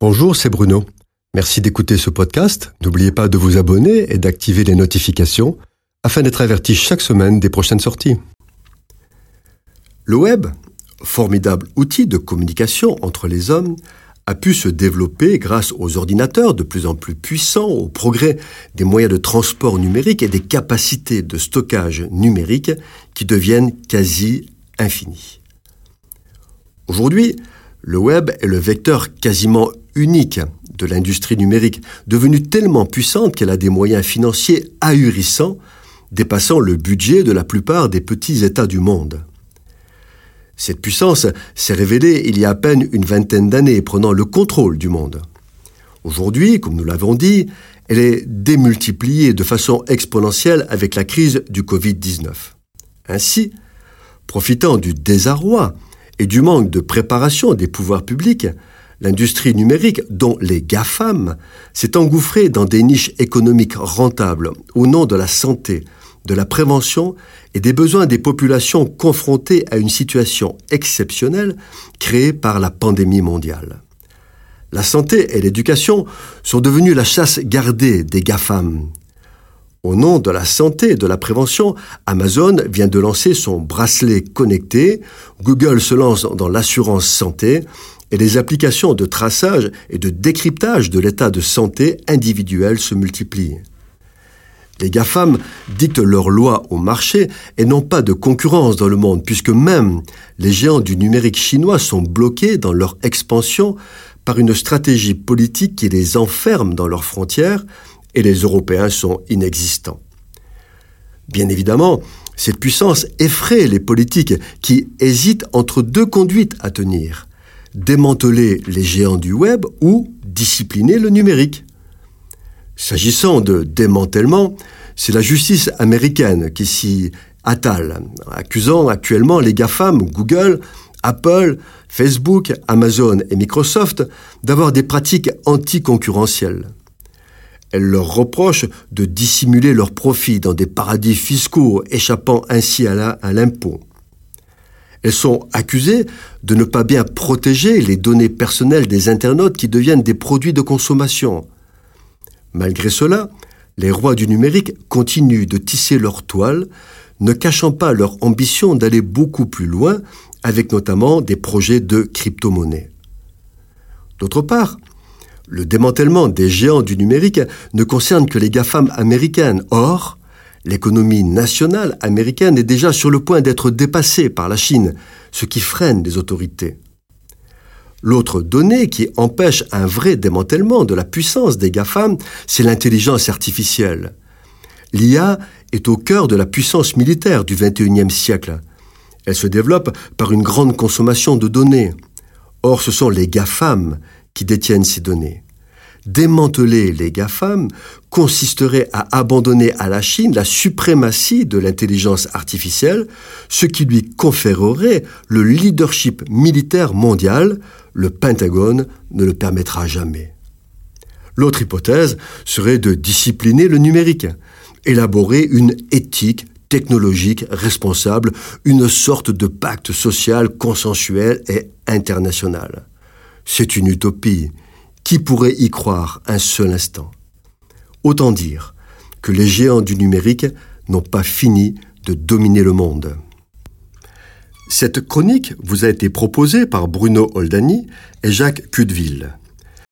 Bonjour, c'est Bruno. Merci d'écouter ce podcast. N'oubliez pas de vous abonner et d'activer les notifications afin d'être averti chaque semaine des prochaines sorties. Le web, formidable outil de communication entre les hommes, a pu se développer grâce aux ordinateurs de plus en plus puissants, au progrès des moyens de transport numérique et des capacités de stockage numérique qui deviennent quasi infinies. Aujourd'hui, le web est le vecteur quasiment unique de l'industrie numérique, devenue tellement puissante qu'elle a des moyens financiers ahurissants, dépassant le budget de la plupart des petits États du monde. Cette puissance s'est révélée il y a à peine une vingtaine d'années, prenant le contrôle du monde. Aujourd'hui, comme nous l'avons dit, elle est démultipliée de façon exponentielle avec la crise du Covid-19. Ainsi, profitant du désarroi et du manque de préparation des pouvoirs publics, l'industrie numérique, dont les GAFAM, s'est engouffrée dans des niches économiques rentables au nom de la santé, de la prévention et des besoins des populations confrontées à une situation exceptionnelle créée par la pandémie mondiale. La santé et l'éducation sont devenues la chasse gardée des GAFAM. Au nom de la santé et de la prévention, Amazon vient de lancer son bracelet connecté, Google se lance dans l'assurance santé, et les applications de traçage et de décryptage de l'état de santé individuel se multiplient. Les GAFAM dictent leurs lois au marché et n'ont pas de concurrence dans le monde, puisque même les géants du numérique chinois sont bloqués dans leur expansion par une stratégie politique qui les enferme dans leurs frontières et les Européens sont inexistants. Bien évidemment, cette puissance effraie les politiques qui hésitent entre deux conduites à tenir démanteler les géants du web ou discipliner le numérique. S'agissant de démantèlement, c'est la justice américaine qui s'y attale, accusant actuellement les GAFAM, Google, Apple, Facebook, Amazon et Microsoft d'avoir des pratiques anticoncurrentielles. Elle leur reproche de dissimuler leurs profits dans des paradis fiscaux, échappant ainsi à l'impôt. Elles sont accusées de ne pas bien protéger les données personnelles des internautes qui deviennent des produits de consommation. Malgré cela, les rois du numérique continuent de tisser leur toile, ne cachant pas leur ambition d'aller beaucoup plus loin, avec notamment des projets de crypto-monnaie. D'autre part, le démantèlement des géants du numérique ne concerne que les GAFAM américaines. Or, L'économie nationale américaine est déjà sur le point d'être dépassée par la Chine, ce qui freine les autorités. L'autre donnée qui empêche un vrai démantèlement de la puissance des GAFAM, c'est l'intelligence artificielle. L'IA est au cœur de la puissance militaire du XXIe siècle. Elle se développe par une grande consommation de données. Or, ce sont les GAFAM qui détiennent ces données. Démanteler les GAFAM consisterait à abandonner à la Chine la suprématie de l'intelligence artificielle, ce qui lui conférerait le leadership militaire mondial. Le Pentagone ne le permettra jamais. L'autre hypothèse serait de discipliner le numérique, élaborer une éthique technologique responsable, une sorte de pacte social consensuel et international. C'est une utopie qui pourrait y croire un seul instant? Autant dire que les géants du numérique n'ont pas fini de dominer le monde. Cette chronique vous a été proposée par Bruno Oldani et Jacques Cudeville.